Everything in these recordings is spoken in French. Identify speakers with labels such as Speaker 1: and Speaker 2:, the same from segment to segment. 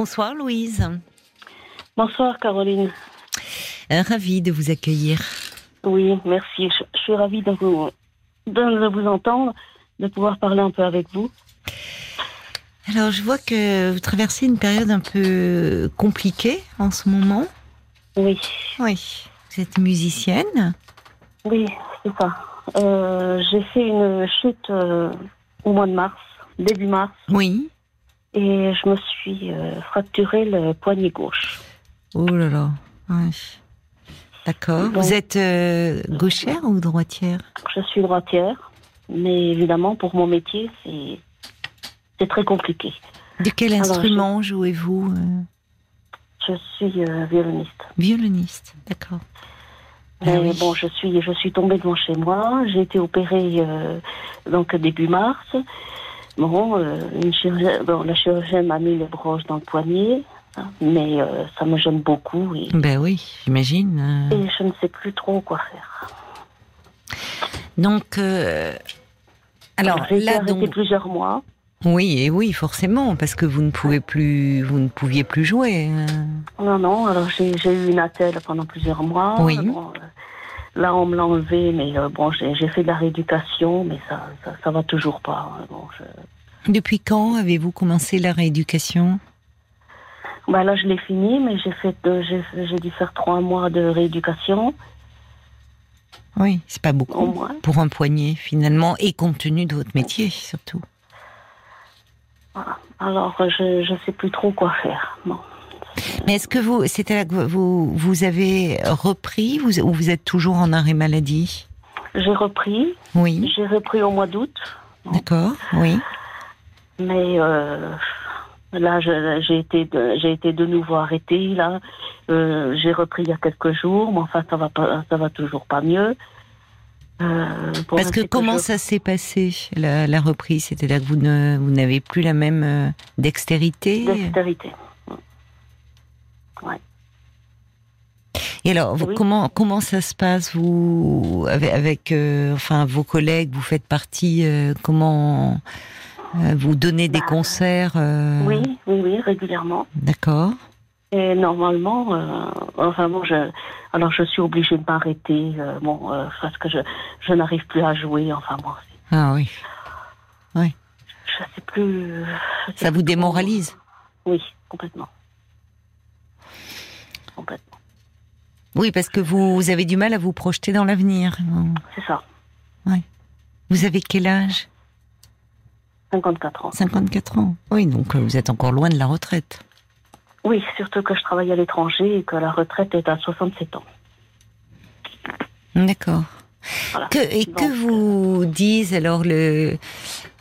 Speaker 1: Bonsoir Louise.
Speaker 2: Bonsoir Caroline.
Speaker 1: Euh, ravie de vous accueillir.
Speaker 2: Oui, merci. Je, je suis ravie de vous, de vous entendre, de pouvoir parler un peu avec vous.
Speaker 1: Alors, je vois que vous traversez une période un peu compliquée en ce moment.
Speaker 2: Oui,
Speaker 1: Oui. Vous êtes musicienne.
Speaker 2: oui, c'est ça. Euh, J'ai fait une chute euh, au mois de mars, début mars,
Speaker 1: Oui.
Speaker 2: Et je me suis euh, fracturé le poignet gauche.
Speaker 1: Oh là là. Ouais. D'accord. Vous êtes euh, gauchère ou droitière?
Speaker 2: Je suis droitière, mais évidemment, pour mon métier, c'est très compliqué.
Speaker 1: De quel
Speaker 2: Alors,
Speaker 1: instrument jouez-vous euh,
Speaker 2: Je suis euh, violoniste.
Speaker 1: Violoniste. D'accord. Ah oui.
Speaker 2: bon, je suis, je suis tombée devant chez moi. J'ai été opérée donc début mars. Bon, euh, une chirurgienne, bon, la chirurgienne m'a mis les broches dans le poignet, hein, mais euh, ça me gêne beaucoup et,
Speaker 1: Ben oui, j'imagine. euh.
Speaker 2: et je ne sais plus trop quoi faire.
Speaker 1: Donc, euh, alors
Speaker 2: été
Speaker 1: là,
Speaker 2: arrêtée
Speaker 1: donc,
Speaker 2: plusieurs mois.
Speaker 1: oui, et oui, forcément, parce que vous ne pouvez plus, vous ne pouviez plus jouer. euh.
Speaker 2: Non, non. Alors j'ai eu une attelle pendant plusieurs mois.
Speaker 1: Oui.
Speaker 2: Bon, euh, là, on me l'a enlevé, mais euh, bon, j'ai fait de la rééducation, mais ça, ça, ça va toujours pas. hein. Bon, je...
Speaker 1: Depuis quand avez-vous commencé la rééducation?
Speaker 2: Bah là, je l'ai fini, mais j'ai fait, euh, j'ai dû faire trois mois de rééducation
Speaker 1: Oui, c'est pas
Speaker 2: au
Speaker 1: beaucoup pour un poignet finalement, et compte tenu de votre métier surtout.
Speaker 2: Voilà. Alors, je je sais plus trop quoi faire. Bon.
Speaker 1: Mais est-ce que vous, c'était là que vous, vous avez repris vous, ou vous êtes toujours en arrêt maladie?
Speaker 2: J'ai repris,
Speaker 1: Oui,
Speaker 2: j'ai repris au mois d'août,
Speaker 1: d'accord, oui.
Speaker 2: mais euh, là, j'ai été, j'ai été de nouveau arrêtée. Là, Euh, j'ai repris il y a quelques jours, mais enfin, ça va pas, ça va toujours pas mieux. Euh,
Speaker 1: Parce que comment ça s'est passé la, la reprise? C'est-à-dire que vous ne, vous n'avez plus la même euh, dextérité. Et alors,
Speaker 2: Oui.
Speaker 1: comment comment ça se passe vous avec, avec, euh, enfin vos collègues Vous faites partie euh, Comment euh, vous donnez des
Speaker 2: Bah,
Speaker 1: concerts
Speaker 2: Oui, oui, oui, régulièrement.
Speaker 1: D'accord.
Speaker 2: Et normalement, enfin bon, je, alors je suis obligée de m'arrêter, bon, parce que je, je n'arrive plus à jouer. Enfin bon,
Speaker 1: Ah oui.
Speaker 2: je sais plus. je sais
Speaker 1: Ça vous
Speaker 2: plus
Speaker 1: démoralise?
Speaker 2: Oui, complètement. Complètement.
Speaker 1: Oui, parce que vous, avez du mal à vous projeter dans l'avenir.
Speaker 2: C'est ça.
Speaker 1: Vous avez quel âge?
Speaker 2: 54 ans.
Speaker 1: 54 ans. Oui, donc euh, vous êtes encore loin de la retraite.
Speaker 2: Oui, surtout que je travaille à l'étranger et que la retraite est à 67 ans.
Speaker 1: D'accord.
Speaker 2: Voilà.
Speaker 1: Que, et
Speaker 2: Donc,
Speaker 1: que vous disent alors le,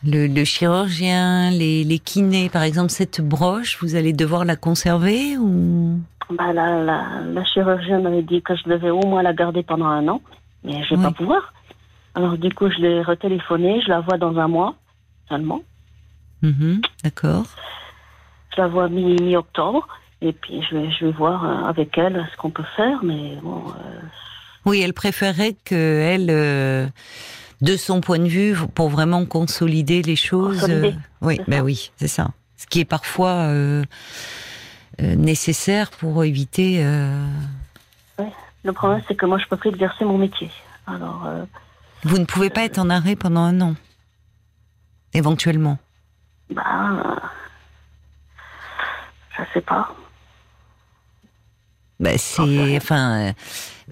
Speaker 1: le, le chirurgien, les, les kinés, par exemple, cette broche, vous allez devoir la conserver ou?
Speaker 2: Bah, la, la, la chirurgienne m'avait dit que je devais au moins la garder pendant un an, mais je vais
Speaker 1: Oui.
Speaker 2: pas pouvoir. Alors du coup, je l'ai retéléphoné, je la vois dans un mois seulement.
Speaker 1: Mhm, D'accord.
Speaker 2: Je la vois mi- mi-octobre. et puis je vais, je vais voir euh, avec elle ce qu'on peut faire. Mais bon, euh,
Speaker 1: Oui, elle préférerait que elle, euh, de son point de vue, pour vraiment consolider les choses.
Speaker 2: Consolider,
Speaker 1: oui,
Speaker 2: c'est
Speaker 1: ben
Speaker 2: ça.
Speaker 1: oui, c'est ça. Ce qui est parfois euh, euh, nécessaire pour éviter. euh,
Speaker 2: le problème c'est que moi je peux plus exercer mon métier. Alors euh,
Speaker 1: Vous ne pouvez pas être en arrêt pendant un an, éventuellement.
Speaker 2: bah, je sais pas.
Speaker 1: Bah, c'est, enfin,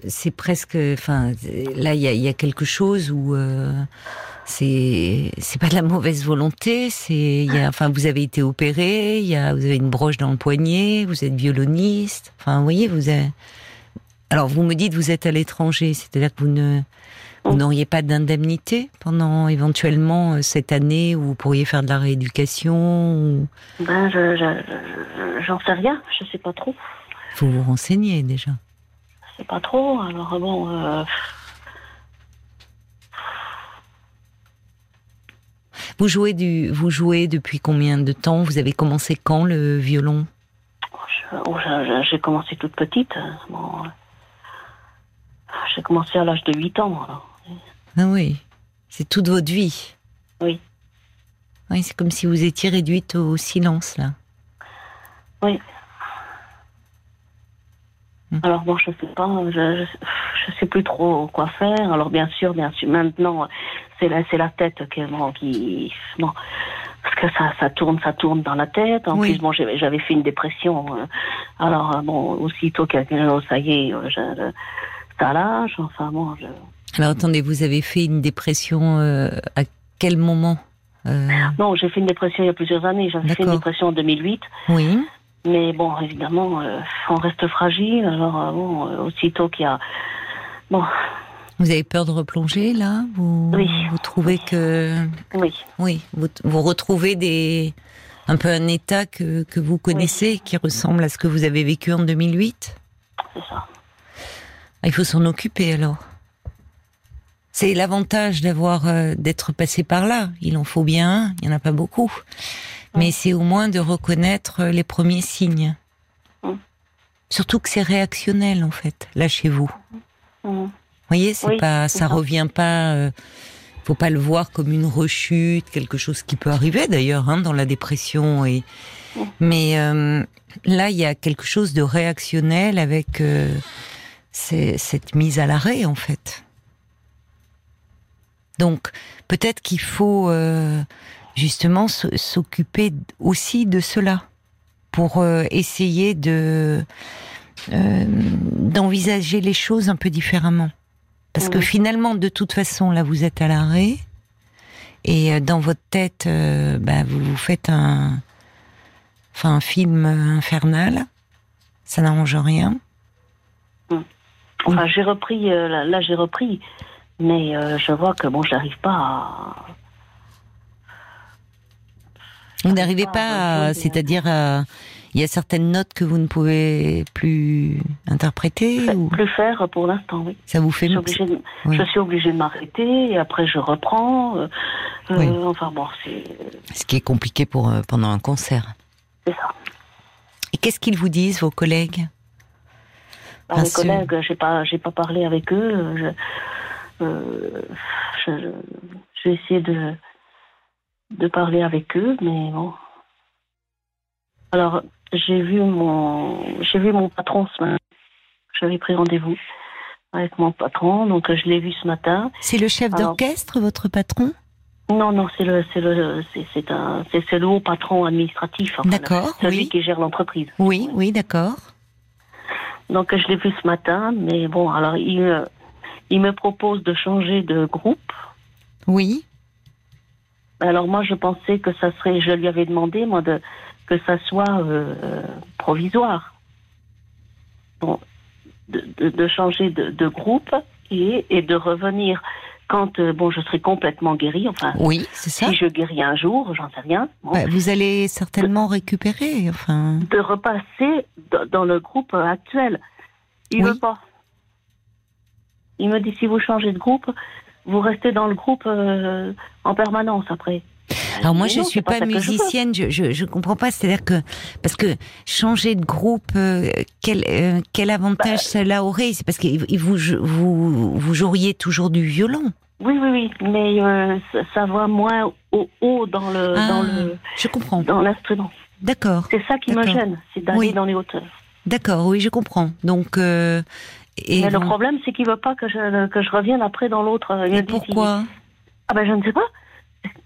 Speaker 1: c'est presque, enfin, là, il y a, il y a quelque chose où euh, c'est, c'est pas de la mauvaise volonté. C'est, enfin, vous avez été opéré, il y a, vous avez une broche dans le poignet, vous êtes violoniste. Enfin, vous voyez, vous avez. Alors, vous me dites, vous êtes à l'étranger, c'est-à-dire que vous ne, vous
Speaker 2: Mm.
Speaker 1: n'auriez pas d'indemnité pendant éventuellement euh, cette année où vous pourriez faire de la rééducation. ou-
Speaker 2: Ben je, je, je- j'en sais rien. Je sais pas trop.
Speaker 1: Faut vous renseigner déjà.
Speaker 2: Je sais pas trop. Alors bon. Euh,
Speaker 1: Vous jouez du, vous jouez depuis combien de temps? Vous avez commencé quand le violon?
Speaker 2: Oh, je- j'ai commencé toute petite. Bon, euh, j'ai commencé à l'âge de 8 ans. alors.
Speaker 1: Ah oui, c'est toute votre vie?
Speaker 2: Oui.
Speaker 1: Oui, c'est comme si vous étiez réduite au silence là.
Speaker 2: Oui.
Speaker 1: Hmm.
Speaker 2: Alors bon, je sais pas, je, je, je sais plus trop quoi faire. Alors bien sûr, bien sûr, maintenant c'est la la tête qui bon parce que ça ça tourne ça tourne dans la tête. En
Speaker 1: Oui.
Speaker 2: plus bon j'avais fait une dépression. euh, alors euh, bon aussitôt quelqu'un ça y est, euh, je, ça lâche. Enfin bon, je...
Speaker 1: Alors attendez, vous avez fait une dépression euh, à quel moment Euh,
Speaker 2: non j'ai fait une dépression il y a plusieurs années. J'avais fait une dépression en 2008.
Speaker 1: Oui.
Speaker 2: Mais bon, évidemment, euh, on reste fragile. Alors, bon, aussitôt qu'il y a. Bon,
Speaker 1: Vous avez peur de replonger là? Vous,
Speaker 2: Oui.
Speaker 1: vous trouvez que
Speaker 2: oui,
Speaker 1: oui, vous, vous retrouvez des un peu un état que, que vous connaissez qui ressemble à ce que vous avez vécu en 2008
Speaker 2: c'est ça.
Speaker 1: Ah, Il faut s'en occuper alors. C'est l'avantage d'avoir euh, d'être passé par là. Il en faut bien un, il y en a pas beaucoup. Mais c'est au moins de reconnaître euh, les premiers signes. Surtout que c'est réactionnel en fait, là chez vous.
Speaker 2: Mhm.
Speaker 1: Vous voyez, c'est
Speaker 2: Oui,
Speaker 1: pas, ça revient pas. euh, faut pas le voir comme une rechute, quelque chose qui peut arriver d'ailleurs hein, dans la dépression. Et mais euh, là, il y a quelque chose de réactionnel avec euh, cette mise à l'arrêt en fait. Donc peut-être qu'il faut euh, justement s'occuper aussi de cela pour euh, essayer de euh, d'envisager les choses un peu différemment. Parce que finalement, de toute façon, là, vous êtes à l'arrêt et euh, dans votre tête, euh, bah, vous vous faites un, enfin, un film infernal. Ça n'arrange rien.
Speaker 2: Enfin, j'ai repris, euh, là, là, j'ai repris. Mais euh, je vois que bon, j'arrive pas à.
Speaker 1: Vous n'arrivez pas, à- c'est-à-dire, à- il y a certaines notes que vous ne pouvez plus interpréter ou
Speaker 2: Plus faire pour l'instant, oui.
Speaker 1: ça vous
Speaker 2: Je
Speaker 1: fait
Speaker 2: suis obligée de,
Speaker 1: Oui.
Speaker 2: je suis obligée de m'arrêter et après je reprends. euh, euh. Enfin bon, c'est
Speaker 1: ce qui est compliqué pour euh, pendant un concert.
Speaker 2: c'est ça.
Speaker 1: Et qu'est-ce qu'ils vous disent, vos collègues?
Speaker 2: Bah,
Speaker 1: Ah,
Speaker 2: mes collègues, j'ai pas, j'ai pas parlé avec eux. Je, je, je- j'ai essayé de, de parler avec eux, mais bon. Alors, j'ai vu mon, j'ai vu mon patron ce matin. J'avais pris rendez-vous avec mon patron, donc euh, je l'ai vu ce matin.
Speaker 1: C'est le chef d'orchestre, votre patron?
Speaker 2: Non, non, c'est le, c'est le, c'est, un, c'est, le haut patron administratif. enfin,
Speaker 1: D'accord,
Speaker 2: Celui
Speaker 1: oui.
Speaker 2: qui gère l'entreprise.
Speaker 1: Oui, oui, d'accord.
Speaker 2: Donc je l'ai vu ce matin, mais bon, alors il, il me propose de changer de groupe.
Speaker 1: Oui.
Speaker 2: Alors moi je pensais que ça serait, je lui avais demandé moi de que ça soit euh, provisoire. Bon, de, de, de changer de, de groupe et, et de revenir quand euh, bon je serai complètement guérie. Enfin,
Speaker 1: Oui, c'est ça.
Speaker 2: si je guéris un jour, j'en sais rien. bon,
Speaker 1: Bah, vous allez certainement récupérer, enfin.
Speaker 2: de repasser dans le groupe euh, actuel. Il
Speaker 1: Oui.
Speaker 2: veut pas. Il me dit si vous changez de groupe, vous restez dans le groupe euh, en permanence après.
Speaker 1: Alors moi,
Speaker 2: Mais
Speaker 1: je
Speaker 2: non,
Speaker 1: suis pas, musicienne, je, je je comprends pas. C'est-à-dire que parce que changer de groupe, euh, quel euh, quel avantage
Speaker 2: Bah,
Speaker 1: cela aurait? C'est parce que vous vous vous joueriez toujours du violon.
Speaker 2: Oui, oui, oui, mais euh, ça, ça va moins au haut dans le
Speaker 1: Ah,
Speaker 2: dans le
Speaker 1: Je comprends.
Speaker 2: dans l'instrument.
Speaker 1: D'accord,
Speaker 2: C'est ça qui me gêne, c'est d'aller
Speaker 1: Oui.
Speaker 2: dans les hauteurs.
Speaker 1: d'accord. Oui, je comprends. Donc et
Speaker 2: mais le problème, c'est qu'il veut pas que je que je revienne après dans l'autre. Il
Speaker 1: pourquoi?
Speaker 2: Ah ben je ne sais pas.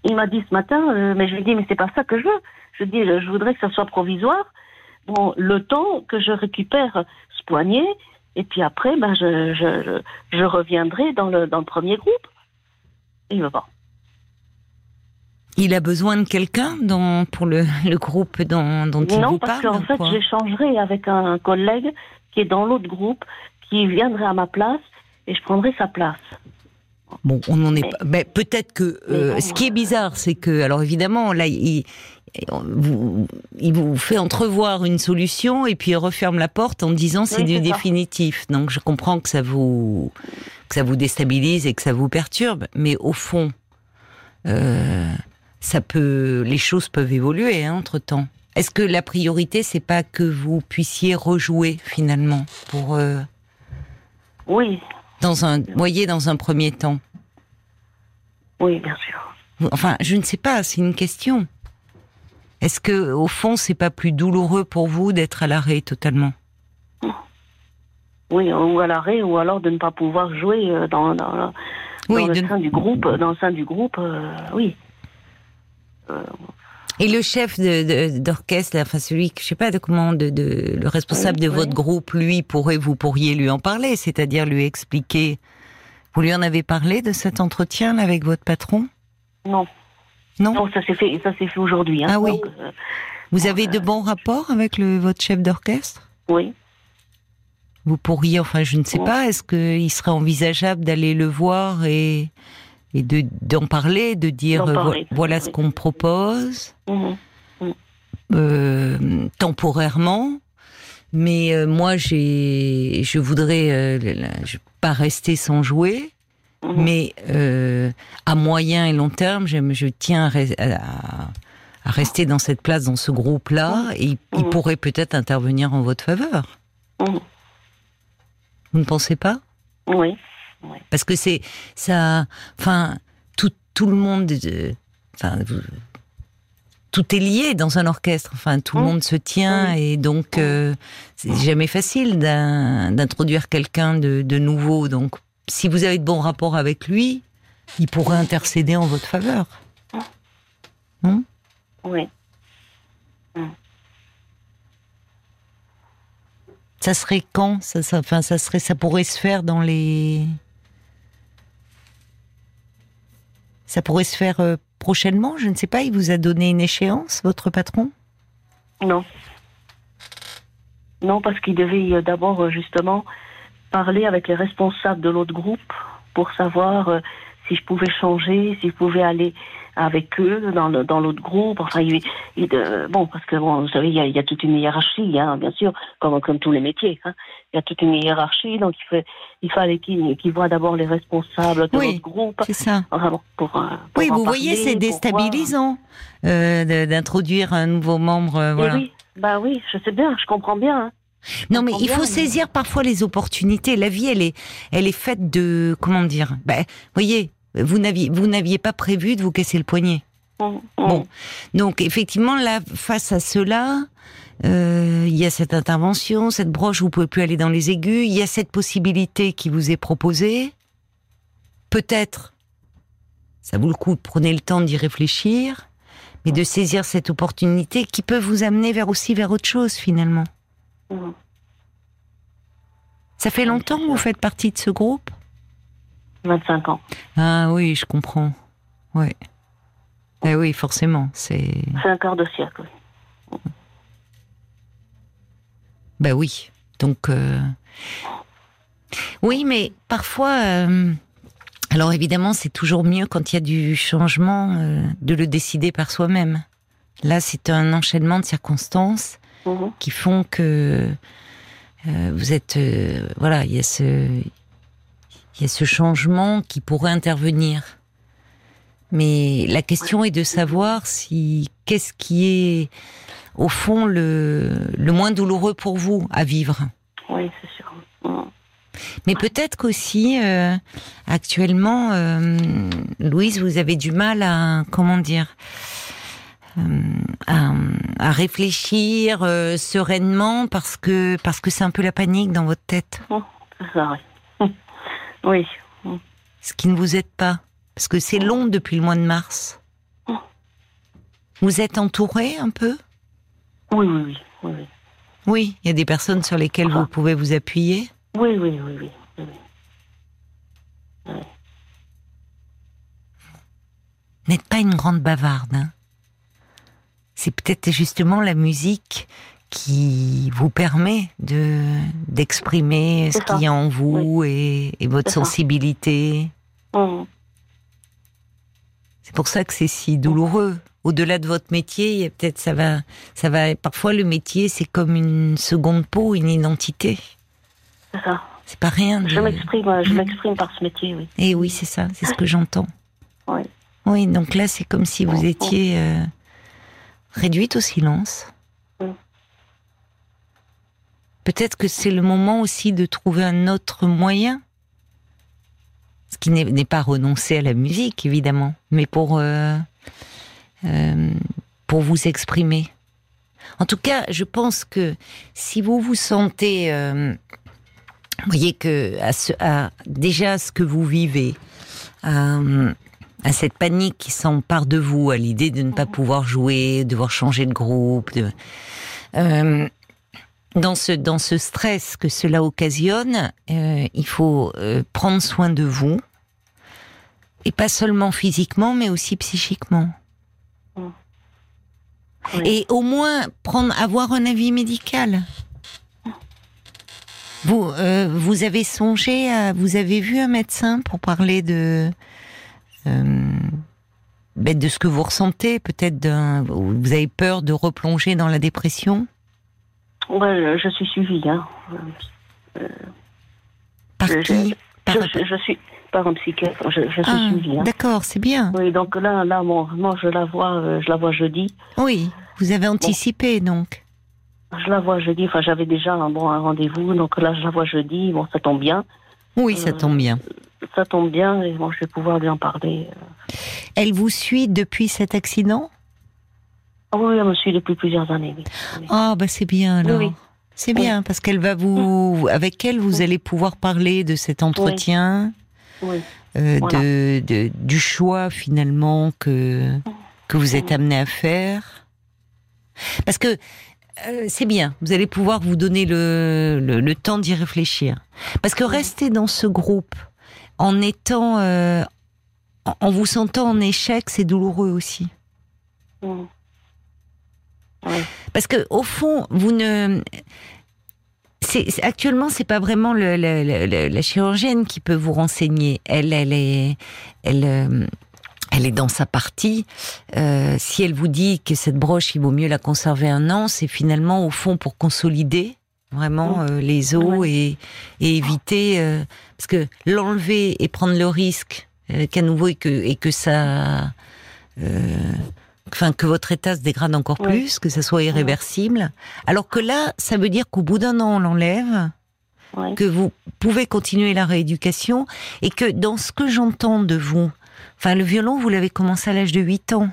Speaker 2: Il m'a dit ce matin, euh, mais je lui ai dit mais c'est pas ça que je veux. Je dis euh, je voudrais que ça soit provisoire. Bon, le temps que je récupère ce poignet et puis après ben je je, je, je reviendrai dans le dans le premier groupe. Il veut pas.
Speaker 1: Il a besoin de quelqu'un dans pour le, le groupe dont, dont il
Speaker 2: non
Speaker 1: vous
Speaker 2: parce
Speaker 1: parle.
Speaker 2: qu'en fait j'échangerai avec un collègue qui est dans l'autre groupe qui viendrait à ma place et je prendrai sa place.
Speaker 1: Bon, on n'en est pas. Mais peut-être que euh, ce qui est bizarre, c'est que, alors évidemment, là, il, vous, il vous fait entrevoir une solution et puis il referme la porte en disant c'est
Speaker 2: Oui,
Speaker 1: du
Speaker 2: ça.
Speaker 1: définitif. Donc je comprends que ça vous que ça vous déstabilise et que ça vous perturbe, mais au fond, euh, ça peut, les choses peuvent évoluer entre temps. Est-ce que la priorité, c'est pas que vous puissiez rejouer finalement pour euh,
Speaker 2: Oui,
Speaker 1: dans un, voyez, dans un premier temps.
Speaker 2: oui bien sûr.
Speaker 1: Enfin, je ne sais pas, c'est une question. Est-ce que au fond, c'est pas plus douloureux pour vous d'être à l'arrêt totalement?
Speaker 2: Oui, ou à l'arrêt, ou alors de ne pas pouvoir jouer euh, dans, dans,
Speaker 1: Oui,
Speaker 2: le
Speaker 1: de-
Speaker 2: sein du groupe. Dans le sein du groupe, euh, oui.
Speaker 1: Et le chef de- de- d'orchestre, enfin celui, que je sais pas de comment, de, de- le responsable
Speaker 2: Oui,
Speaker 1: de
Speaker 2: oui.
Speaker 1: votre groupe, lui pourrait, vous pourriez lui en parler, c'est-à-dire lui expliquer. Vous lui en avez parlé de cet entretien là, avec votre patron?
Speaker 2: Non,
Speaker 1: Non?
Speaker 2: non, ça s'est fait, ça s'est fait aujourd'hui. Hein.
Speaker 1: Ah oui.
Speaker 2: Donc, euh,
Speaker 1: Vous avez de bons rapports avec le, votre chef d'orchestre?
Speaker 2: Oui.
Speaker 1: Vous pourriez, enfin, je ne sais pas, est-ce qu'il serait envisageable d'aller le voir et, et de d'en parler, de dire euh, vo- voilà ce qu'on propose
Speaker 2: Mhm.
Speaker 1: euh, temporairement. Mais euh, moi, j'ai, je voudrais euh, pas rester sans jouer,
Speaker 2: Mhm.
Speaker 1: mais à moyen et long terme, je tiens à, re- à- à rester dans cette place, dans ce groupe-là, et il, il pourrait peut-être intervenir en votre faveur. Vous ne pensez pas?
Speaker 2: Oui.
Speaker 1: Parce que c'est ça. Enfin, tout, tout le monde. euh, Enfin, tout est lié dans un orchestre. Enfin, tout le
Speaker 2: Mm.
Speaker 1: monde se tient et donc euh, c'est jamais facile d'in- d'introduire quelqu'un de, de nouveau. Donc, si vous avez de bons rapports avec lui, il pourrait intercéder en votre faveur.
Speaker 2: Oui.
Speaker 1: Ça serait quand? Ça, ça, enfin, ça serait, ça pourrait se faire dans les. Ça pourrait se faire euh, prochainement. Je ne sais pas. Il vous a donné une échéance, votre patron?
Speaker 2: Non. Non, parce qu'il devait euh, d'abord euh, justement parler avec les responsables de l'autre groupe pour savoir si je pouvais changer, si je pouvais aller avec eux dans le- dans l'autre groupe. Enfin, il, il, euh, bon, parce que bon, vous savez, il y a, il y a toute une hiérarchie, hein, bien sûr, comme comme tous les métiers. Hein. Il y a toute une hiérarchie, donc il, fait, il fallait qu'il qu'il voit d'abord les responsables de
Speaker 1: Oui.
Speaker 2: l'autre groupe.
Speaker 1: C'est ça.
Speaker 2: Enfin, bon, pour, euh, pour
Speaker 1: Oui, vous voyez, c'est déstabilisant euh, d'introduire un nouveau membre. euh, voilà.
Speaker 2: Oui, bah oui, je sais bien, je comprends bien. Hein.
Speaker 1: Non, mais il faut saisir parfois les opportunités. La vie, elle est, elle est faite de, comment dire Ben, voyez, vous n'aviez, vous n'aviez pas prévu de vous casser le poignet. Bon. Donc, effectivement, là, face à cela, euh, il y a cette intervention, cette broche, vous pouvez plus aller dans les aigus. Il y a cette possibilité qui vous est proposée. Peut-être, ça vaut le coup, prenez le temps d'y réfléchir, mais de saisir cette opportunité qui peut vous amener vers aussi vers autre chose finalement. Ça fait longtemps que vous faites partie de ce groupe?
Speaker 2: 25 ans.
Speaker 1: Ah oui, je comprends. Oui. Eh oui, forcément, c'est.
Speaker 2: Un quart de siècle. oui.
Speaker 1: Ben oui. Donc. euh, Oui, mais parfois. euh, Alors évidemment, c'est toujours mieux quand il y a du changement euh, de le décider par soi-même. Là, c'est un enchaînement de circonstances
Speaker 2: Mhm.
Speaker 1: qui font que euh, vous êtes. euh, voilà, il y a ce. Il y a ce changement qui pourrait intervenir. Mais la question est de savoir si qu'est-ce qui est au fond le, le moins douloureux pour vous à vivre.
Speaker 2: Oui, c'est sûr. Mm.
Speaker 1: Mais peut-être qu'aussi euh, actuellement, euh, Louise, vous avez du mal à comment dire euh, à, à réfléchir sereinement parce que parce que c'est un peu la panique dans votre tête,
Speaker 2: ça, oui. Oui.
Speaker 1: ce qui ne vous aide pas parce que c'est long depuis le mois de mars. Vous êtes entouré un peu?
Speaker 2: Oui, oui, oui. Oui, oui.
Speaker 1: Oui, il y a des personnes sur lesquelles vous pouvez vous appuyer.
Speaker 2: Oui, oui, oui, oui. oui, oui.
Speaker 1: n'êtes pas une grande bavarde. hein. C'est peut-être justement la musique qui vous permet de d'exprimer ce qu'il y a en vous et, et votre sensibilité.
Speaker 2: Mm.
Speaker 1: C'est pour ça que c'est si douloureux. Au-delà de votre métier, il y a peut-être ça va, ça va. Parfois, le métier, c'est comme une seconde peau, une identité.
Speaker 2: C'est ça.
Speaker 1: C'est pas rien. De...
Speaker 2: Je m'exprime, euh, je m'exprime par ce métier, oui.
Speaker 1: Eh oui, c'est ça. C'est ce que j'entends.
Speaker 2: Oui.
Speaker 1: Oui, donc là, c'est comme si vous étiez euh, réduite au silence. Peut-être que c'est le moment aussi de trouver un autre moyen. Ce qui n'est pas renoncer à la musique, évidemment, mais pour euh, euh, pour vous exprimer. En tout cas, je pense que si vous vous sentez, euh, voyez que à ce, à, déjà ce que vous vivez, à, à cette panique qui s'empare de vous, à l'idée de ne pas pouvoir jouer, devoir changer de groupe, de, euh, dans ce dans ce stress que cela occasionne, euh, il faut euh, prendre soin de vous et pas seulement physiquement, mais aussi psychiquement.
Speaker 2: Oui.
Speaker 1: Et au moins prendre avoir un avis médical. Vous euh, vous avez songé à vous avez vu un médecin pour parler de ben, de ce que vous ressentez peut-être d'un vous avez peur de replonger dans la dépression?
Speaker 2: Ouais, je suis suivie. Hein.
Speaker 1: par
Speaker 2: Je-
Speaker 1: qui?
Speaker 2: Je-
Speaker 1: Par-
Speaker 2: Je, je suis par un psychiatre. Je, je suis
Speaker 1: Ah,
Speaker 2: suivie. Hein.
Speaker 1: D'accord, c'est bien.
Speaker 2: Oui, donc là, là, bon, moi, je la vois, euh, je la vois jeudi.
Speaker 1: Oui, vous avez anticipé donc.
Speaker 2: Je la vois jeudi. Enfin, j'avais déjà un bon un rendez-vous, donc là, je la vois jeudi. Bon, ça tombe bien.
Speaker 1: Oui, ça
Speaker 2: Euh,
Speaker 1: tombe bien.
Speaker 2: Ça tombe bien et bon, je vais pouvoir lui en parler.
Speaker 1: Elle vous suit depuis cet accident?
Speaker 2: Ah oui, elle me suit depuis plusieurs années. Oui.
Speaker 1: Ah, bah c'est bien alors.
Speaker 2: Oui, oui.
Speaker 1: C'est bien parce qu'elle va vous, avec elle, vous allez pouvoir parler de cet entretien, euh,
Speaker 2: Voilà.
Speaker 1: de, de- du choix finalement que que vous êtes amené à faire. Parce que euh, c'est bien, vous allez pouvoir vous donner le, le, le temps d'y réfléchir. Parce que rester dans ce groupe en étant, euh, en, en vous sentant en échec, c'est douloureux aussi.
Speaker 2: Oui.
Speaker 1: Parce que au fond, vous ne. Actuellement, c'est pas vraiment le, le- le- le- la chirurgienne qui peut vous renseigner. Elle, elle est, elle, euh, elle est dans sa partie. Euh, si elle vous dit que cette broche, il vaut mieux la conserver un an, c'est finalement au fond pour consolider vraiment euh, les os et, et éviter euh, parce que l'enlever et prendre le risque qu'à nouveau et que et que ça enfin que votre état se dégrade encore plus, que ça soit irréversible. Alors que là, ça veut dire qu'au bout d'un an, on l'enlève,
Speaker 2: Oui.
Speaker 1: que vous pouvez continuer la rééducation et que dans ce que j'entends de vous, enfin le violon, vous l'avez commencé à l'âge de 8 ans.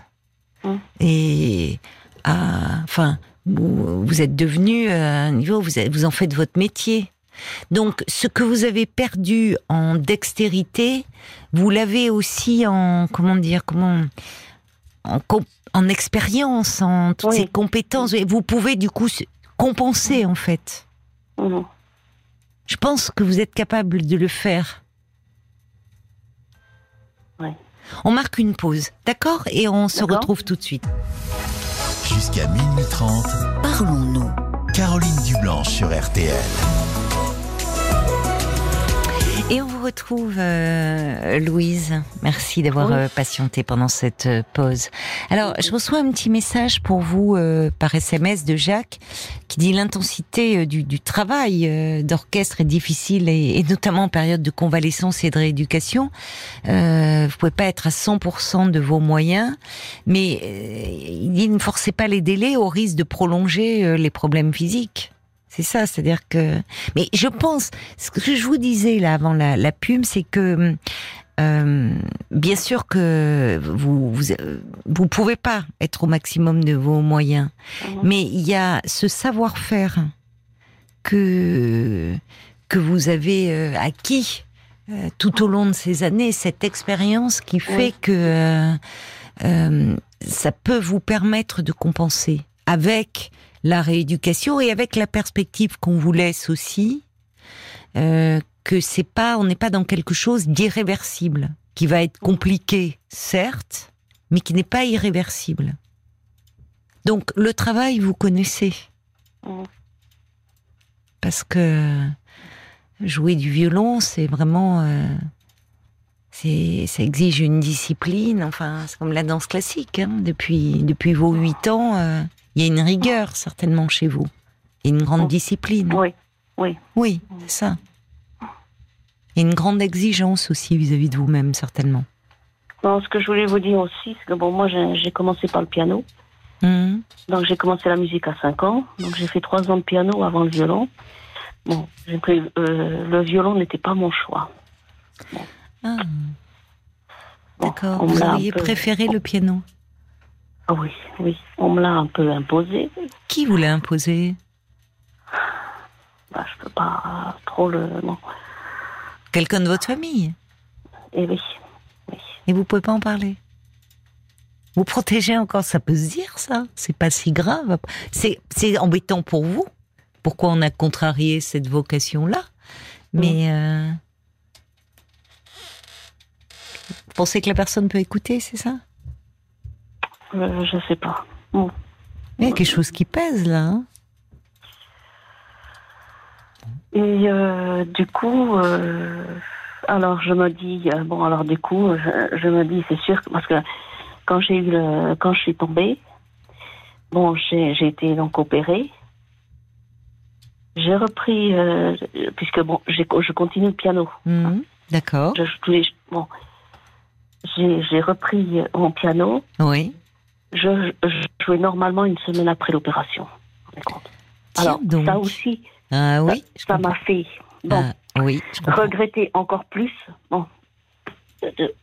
Speaker 1: Et à- enfin vous, vous êtes devenu à un niveau, vous, vous en faites votre métier. Donc, ce que vous avez perdu en dextérité, vous l'avez aussi en comment dire, comment en, en expérience, en toutes
Speaker 2: Oui.
Speaker 1: ces compétences. Et vous pouvez du coup se- compenser en fait.
Speaker 2: Mhm.
Speaker 1: Je pense que vous êtes capable de le faire.
Speaker 2: Ouais.
Speaker 1: On marque une pause, d'accord? Et on se retrouve tout de suite.
Speaker 3: Jusqu'à minuit 30,
Speaker 1: Parlons-nous.
Speaker 3: Caroline Dublanche sur RTL.
Speaker 1: Et on vous retrouve, euh, Louise. Merci d'avoir
Speaker 2: Oui.
Speaker 1: euh, patienté pendant cette euh, pause. Alors, je reçois un petit message pour vous euh, par SMS de Jacques qui dit l'intensité euh, du, du travail euh, d'orchestre est difficile et, et notamment en période de convalescence et de rééducation. Euh, vous pouvez pas être à 100% de vos moyens, mais il dit ne forcez pas les délais au risque de prolonger les problèmes physiques. C'est ça, c'est-à-dire que. Mais je pense, ce que je vous disais là avant la, la pub, c'est que euh, bien sûr que vous, vous vous pouvez pas être au maximum de vos moyens,
Speaker 2: Mhm.
Speaker 1: mais il y a ce savoir-faire que que vous avez euh, acquis euh, tout au long de ces années, cette expérience qui fait
Speaker 2: Oui.
Speaker 1: que euh, euh, ça peut vous permettre de compenser avec la rééducation et avec la perspective qu'on vous laisse aussi euh, que c'est pas on n'est pas dans quelque chose d'irréversible qui va être compliqué certes mais qui n'est pas irréversible donc le travail vous connaissez parce que jouer du violon c'est vraiment euh, ça exige une discipline enfin c'est comme la danse classique hein. depuis depuis vos huit ans euh, il y a une rigueur certainement chez vous et une grande discipline
Speaker 2: Oui. Oui.
Speaker 1: oui c'est ça et une grande exigence aussi vis-à-vis de vous-même certainement
Speaker 2: Non, ce que je voulais vous dire aussi, c'est que bon, moi, j'ai commencé par le piano.
Speaker 1: Mhm.
Speaker 2: Donc, j'ai commencé la musique à 5 ans. Donc, j'ai fait 3 ans de piano avant le violon. Bon, pris, euh, le violon n'était pas mon choix.
Speaker 1: Ah,
Speaker 2: Bon,
Speaker 1: d'accord vous auriez
Speaker 2: peu-
Speaker 1: préféré le piano
Speaker 2: Ah oui, oui. On me l'a un peu imposé.
Speaker 1: Qui vous l'a imposé?
Speaker 2: Bah, je peux pas trop le. Non.
Speaker 1: Quelqu'un de votre famille?
Speaker 2: Et oui.
Speaker 1: Et vous pouvez pas en parler? Vous protégez encore, ça peut se dire ça C'est pas si grave. C'est c'est embêtant pour vous. Pourquoi on a contrarié cette vocation-là? Mais euh, vous pensez que la personne peut écouter, c'est ça?
Speaker 2: Euh, je sais pas. Bon.
Speaker 1: Il y a quelque chose qui pèse là. hein
Speaker 2: Et euh, du coup, euh, alors je me dis, euh, bon, alors du coup, je, je me dis, c'est sûr, parce que quand j'ai eu le, quand je suis tombée, bon, j'ai été donc opérée. J'ai repris, euh, puisque bon, je continue le piano.
Speaker 1: Mhm. D'accord.
Speaker 2: Je, je- bon, j'ai repris mon piano.
Speaker 1: Oui.
Speaker 2: Je, je jouais normalement une semaine après l'opération. Alors,
Speaker 1: donc.
Speaker 2: ça aussi,
Speaker 1: Ah oui.
Speaker 2: ça m'a fait bon,
Speaker 1: Ah, oui.
Speaker 2: regretter encore plus. Bon. de-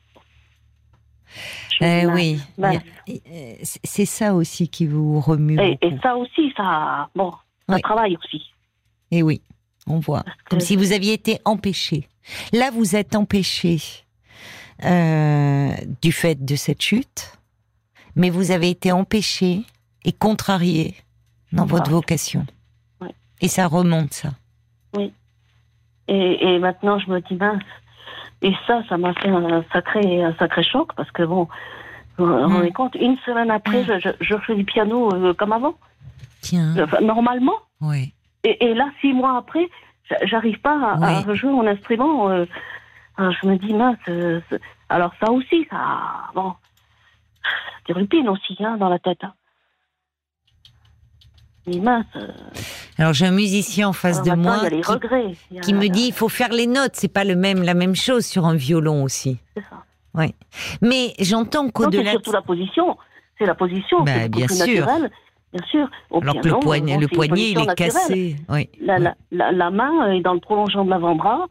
Speaker 1: Eh oui. euh, c'est- ça aussi qui vous remue
Speaker 2: Et, et ça aussi, ça, bon, ça
Speaker 1: Oui.
Speaker 2: travaille aussi.
Speaker 1: Et Eh oui, on voit. Comme
Speaker 2: que-
Speaker 1: si vous aviez été empêché. Là, vous êtes empêché euh, du fait de cette chute, mais vous avez été empêché et contrarié dans votre vocation.
Speaker 2: Oui.
Speaker 1: Et ça remonte, ça.
Speaker 2: Et, et maintenant, je me dis mince. Et ça, ça m'a fait un sacré, un sacré choc parce que bon, vous vous rendez compte, une semaine après, je, je, fais du piano euh, comme avant,
Speaker 1: Tiens.
Speaker 2: Enfin, normalement.
Speaker 1: Oui.
Speaker 2: Et, et là, six mois après, j'a- j'arrive pas à, à
Speaker 1: Oui.
Speaker 2: rejouer mon instrument. euh, alors je me dis, mince, euh, alors ça aussi, ça, bon, ça rupine aussi, hein, dans la tête. Hein. Mais mince, euh,
Speaker 1: Alors, j'ai un musicien en face
Speaker 2: alors
Speaker 1: de
Speaker 2: maintenant,
Speaker 1: moi qui,
Speaker 2: regrets. A-
Speaker 1: qui me dit il faut faire les notes. C'est pas le même, la même chose sur un violon aussi.
Speaker 2: C'est ça.
Speaker 1: Mais j'entends
Speaker 2: c'est
Speaker 1: qu'au-delà. de
Speaker 2: surtout la position. C'est la position,
Speaker 1: Bah,
Speaker 2: c'est
Speaker 1: bien
Speaker 2: plus
Speaker 1: sûr.
Speaker 2: naturel. Bien sûr. Au
Speaker 1: Alors que
Speaker 2: piano,
Speaker 1: le poignet,
Speaker 2: bon,
Speaker 1: le
Speaker 2: c'est une
Speaker 1: poignet, il est
Speaker 2: naturelle.
Speaker 1: cassé. Oui.
Speaker 2: La,
Speaker 1: oui.
Speaker 2: la, la, la main est dans le prolongement de l'avant-bras.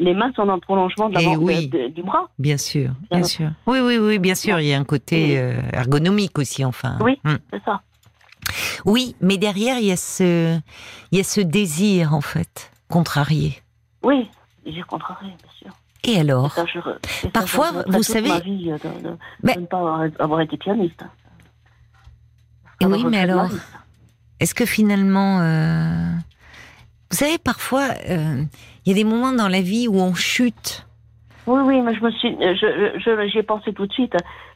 Speaker 2: Les mains sont dans le prolongement de
Speaker 1: Eh
Speaker 2: l'avant-
Speaker 1: oui.
Speaker 2: de- de- du bras.
Speaker 1: Bien sûr, bien sûr. Oui, oui, oui, bien sûr. Il y a un côté euh, ergonomique aussi, enfin.
Speaker 2: Oui.
Speaker 1: Hmm.
Speaker 2: C'est ça.
Speaker 1: Oui, mais derrière, il y a ce, il y a ce désir, en fait, contrarié.
Speaker 2: Oui, j'ai contrarié, bien sûr.
Speaker 1: Et alors
Speaker 2: ça, je re- et ça,
Speaker 1: Parfois,
Speaker 2: je
Speaker 1: vous savez-
Speaker 2: ma vie euh, de, de-
Speaker 1: Mais-
Speaker 2: de ne pas avoir, avoir été pianiste.
Speaker 1: Et
Speaker 2: me
Speaker 1: oui, mais alors, est-ce que finalement, euh, vous savez, parfois, euh, il y a des moments dans la vie où on chute.
Speaker 2: Oui, oui, mais je me suis, je, je, j'y ai pensé tout de suite.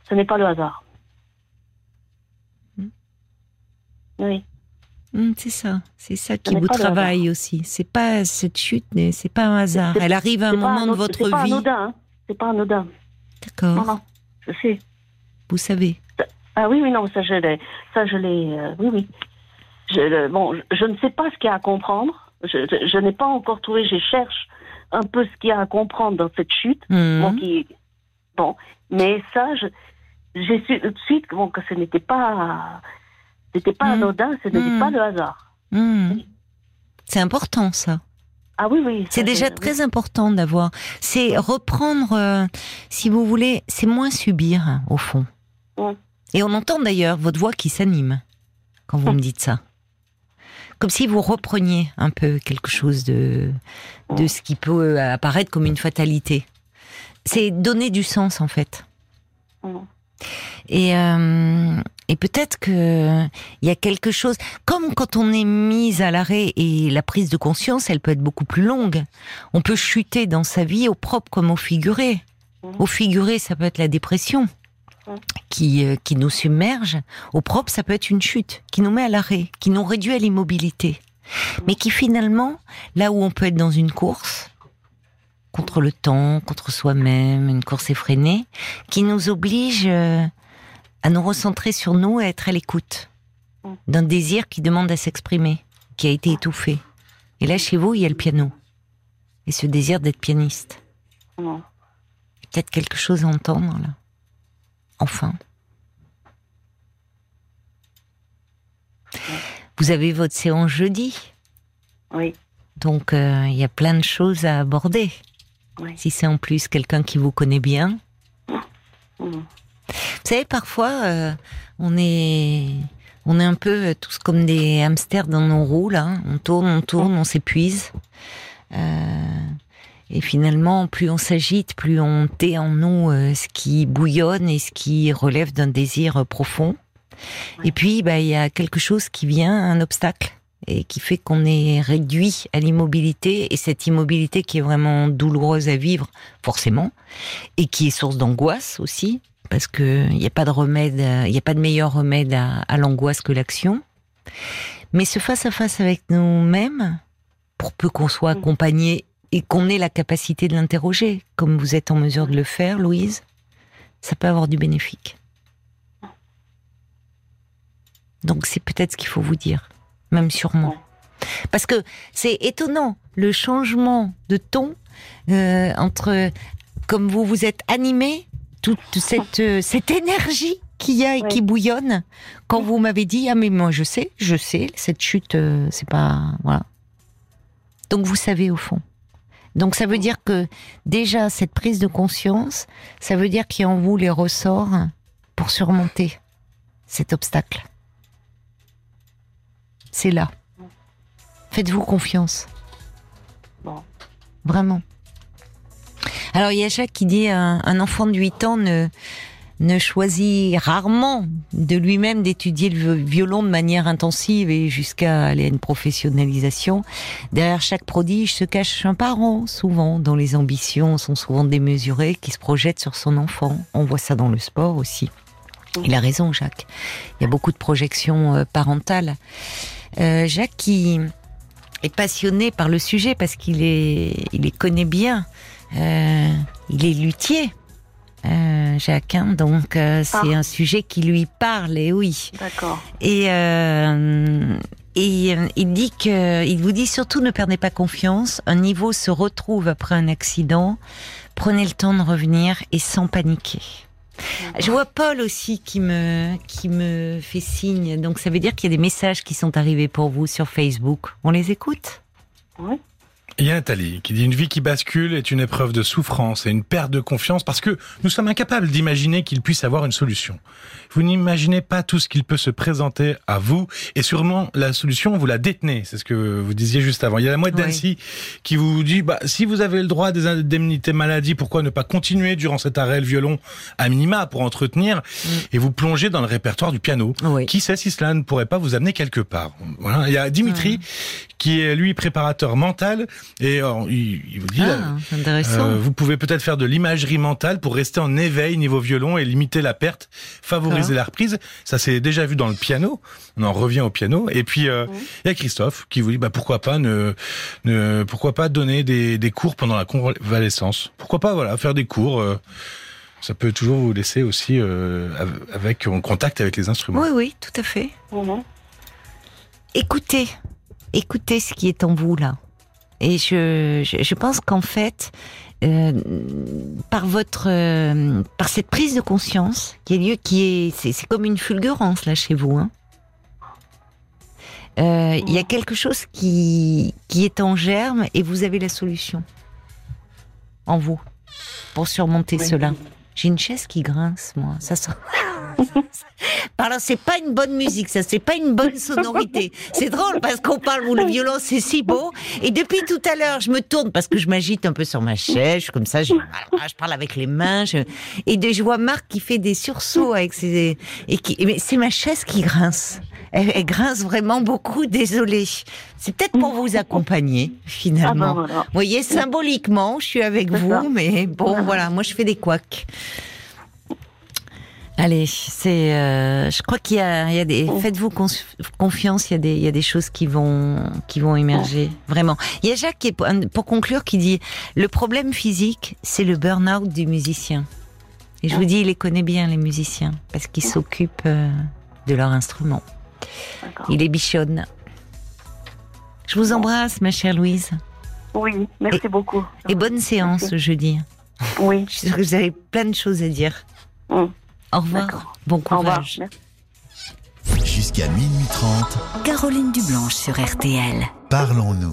Speaker 2: Ce n'est pas le hasard.
Speaker 1: Hmm.
Speaker 2: Oui.
Speaker 1: Hmm, c'est ça, c'est ça qui vous travaille aussi. C'est pas cette chute, mais c'est pas un hasard. Elle arrive à un moment de votre
Speaker 2: C'est pas
Speaker 1: vie.
Speaker 2: anodin. Hein. C'est pas anodin. Non,
Speaker 1: D'accord,
Speaker 2: non. Je sais.
Speaker 1: vous savez.
Speaker 2: Ah oui, oui, non, ça je l'ai. Ça je l'ai. euh, oui, oui. Je, le- bon, je, je ne sais pas ce qu'il y a à comprendre. Je, je, je n'ai pas encore trouvé. Je cherche un peu ce qu'il y a à comprendre dans cette chute.
Speaker 1: Hmm.
Speaker 2: Bon, qui, bon, mais ça, j'ai su tout de suite bon, que ce n'était pas, c'était pas
Speaker 1: Mm.
Speaker 2: anodin, ce n'était
Speaker 1: Mm.
Speaker 2: pas le hasard.
Speaker 1: Hmm. C'est important, ça.
Speaker 2: Ah oui, oui.
Speaker 1: C'est déjà très important d'avoir. C'est reprendre, euh, si vous voulez, c'est moins subir, au fond. Et on entend d'ailleurs votre voix qui s'anime quand vous me dites ça. Comme si vous repreniez un peu quelque chose de, de ce qui peut apparaître comme une fatalité. C'est donner du sens, en fait. Et, euh, et peut-être que il y a quelque chose, comme quand on est mis à l'arrêt et la prise de conscience, elle peut être beaucoup plus longue. On peut chuter dans sa vie au propre comme au figuré. Au figuré, ça peut être la dépression. Qui euh, qui nous submerge. Au propre, ça peut être une chute qui nous met à l'arrêt, qui nous réduit à l'immobilité, mais qui finalement, là où on peut être dans une course contre le temps, contre soi-même, une course effrénée, qui nous oblige euh, à nous recentrer sur nous et à être à l'écoute d'un désir qui demande à s'exprimer, qui a été étouffé. Et là, chez vous, il y a le piano. Et ce désir d'être pianiste. Peut-être quelque chose à entendre, là. Enfin. Vous avez votre séance jeudi.
Speaker 2: Oui,
Speaker 1: Donc, euh, il y a plein de choses à aborder.
Speaker 2: oui.
Speaker 1: Si c'est en plus quelqu'un qui vous connaît bien,
Speaker 2: Mm.
Speaker 1: Vous savez, parfois, euh, on est, on est un peu euh, tous comme des hamsters dans nos roues, là. On tourne, on tourne, on s'épuise. Euh, et finalement, plus on s'agite, plus on tait en nous euh, ce qui bouillonne et ce qui relève d'un désir euh, profond. Et puis, bah, il y a quelque chose qui vient, un obstacle, et qui fait qu'on est réduit à l'immobilité. Et cette immobilité qui est vraiment douloureuse à vivre, forcément, et qui est source d'angoisse aussi, parce que il n'y a pas de remède, il n'y a pas de meilleur remède à, à l'angoisse que l'action. Mais ce face à face avec nous-mêmes, pour peu qu'on soit accompagné et qu'on ait la capacité de l'interroger, comme vous êtes en mesure de le faire, Louise, ça peut avoir du bénéfique. Donc c'est peut-être ce qu'il faut vous dire, même sûrement. Parce que c'est étonnant, le changement de ton euh, entre, comme vous vous êtes animé, toute cette, euh, cette énergie qu'il y a et
Speaker 2: Oui.
Speaker 1: qui bouillonne, quand vous m'avez dit, ah mais moi je sais, je sais, cette chute, euh, c'est pas... Voilà. Donc vous savez au fond. Donc ça veut dire que déjà cette prise de conscience, ça veut dire qu'il y a en vous les ressorts pour surmonter cet obstacle. C'est là. Faites-vous confiance.
Speaker 2: Bon.
Speaker 1: Vraiment. Alors il y a Jacques qui dit un, un enfant de 8 ans ne, ne choisit rarement de lui-même d'étudier le violon de manière intensive et jusqu'à aller à une professionnalisation. Derrière chaque prodige se cache un parent, souvent, dont les ambitions sont souvent démesurées, qui se projette sur son enfant. On voit ça dans le sport aussi. Il a raison, Jacques. Il y a beaucoup de projections euh, parentales. Euh, Jacques qui est passionné par le sujet parce qu'il les connaît bien. Euh, il est luthier. Euh, Jacques, hein, donc euh, c'est
Speaker 2: Ah.
Speaker 1: un sujet qui lui parle, et oui.
Speaker 2: D'accord.
Speaker 1: Et, euh, et euh, il dit que, il vous dit surtout ne perdez pas confiance. Un niveau se retrouve après un accident. Prenez le temps de revenir et sans paniquer. Je vois Paul aussi qui me qui me fait signe. Donc ça veut dire qu'il y a des messages qui sont arrivés pour vous sur Facebook. On les écoute?
Speaker 2: Oui.
Speaker 4: Il y a Nathalie qui dit une vie qui bascule est une épreuve de souffrance et une perte de confiance parce que nous sommes incapables d'imaginer qu'il puisse avoir une solution. Vous n'imaginez pas tout ce qu'il peut se présenter à vous et sûrement la solution vous la détenez. C'est ce que vous disiez juste avant. Il y a la
Speaker 1: Oui.
Speaker 4: d'Annecy qui vous dit bah, si vous avez le droit à des indemnités maladie, pourquoi ne pas continuer durant cet arrêt le violon à minima pour entretenir et vous plonger dans le répertoire du piano?
Speaker 1: Oui.
Speaker 4: Qui sait si cela ne pourrait pas vous amener quelque part? Voilà. Il y a Dimitri qui est lui préparateur mental et euh, il, il vous dit
Speaker 1: Ah, intéressant.
Speaker 4: euh, vous pouvez peut-être faire de l'imagerie mentale pour rester en éveil niveau violon et limiter la perte, favoriser la reprise. Ça s'est déjà vu dans le piano. On en revient au piano. Et puis euh, il y a Christophe qui vous dit bah pourquoi pas ne, ne pourquoi pas donner des, des cours pendant la convalescence? Pourquoi pas voilà faire des cours. euh, ça peut toujours vous laisser aussi euh, av- avec en contact avec les instruments.
Speaker 1: Oui, oui, tout à fait.
Speaker 2: Mhm.
Speaker 1: écoutez, écoutez ce qui est en vous là. Et je, je, je pense qu'en fait, euh, par votre, euh, par cette prise de conscience qui a lieu, qui est, c'est, c'est comme une fulgurance là chez vous. Hein. Euh, Il y a quelque chose qui, qui est en germe et vous avez la solution en vous pour surmonter
Speaker 2: Oui.
Speaker 1: cela. J'ai une chaise qui grince, moi. Ça sent. Alors c'est pas une bonne musique, ça c'est pas une bonne sonorité. C'est drôle parce qu'on parle où le violon c'est si beau et depuis tout à l'heure je me tourne parce que je m'agite un peu sur ma chaise, je suis comme ça, je, parle avec les mains je- et de, je vois Marc qui fait des sursauts avec ses et qui mais c'est ma chaise qui grince. Elle, elle grince vraiment beaucoup, désolée. C'est peut-être pour vous accompagner
Speaker 2: Ah ben
Speaker 1: finalement.
Speaker 2: voilà.
Speaker 1: Vous voyez, symboliquement, je suis avec vous,
Speaker 2: ça.
Speaker 1: mais bon, voilà, moi je fais des couacs. Allez, c'est, euh, je crois qu'il y a, il y a des, faites-vous cons- confiance, il y a des, il y a des choses qui vont, qui vont émerger, vraiment. Il y a Jacques qui est, pour- conclure qui dit, le problème physique, c'est le burn-out du musicien. Et je vous dis, il les connaît bien les musiciens parce qu'ils s'occupent euh, de leur instrument. Il les bichonne. Je vous embrasse, ma chère Louise,
Speaker 2: Oui, merci beaucoup.
Speaker 1: et bonne séance
Speaker 2: Merci.
Speaker 1: jeudi.
Speaker 2: Oui.
Speaker 1: Je suis sûre que vous avez plein de choses à dire.
Speaker 2: Mm.
Speaker 1: Au revoir. Bon
Speaker 2: Au revoir.
Speaker 1: courage.
Speaker 3: Jusqu'à minuit 30,
Speaker 5: Caroline Dublanche sur RTL.
Speaker 3: parlons-nous.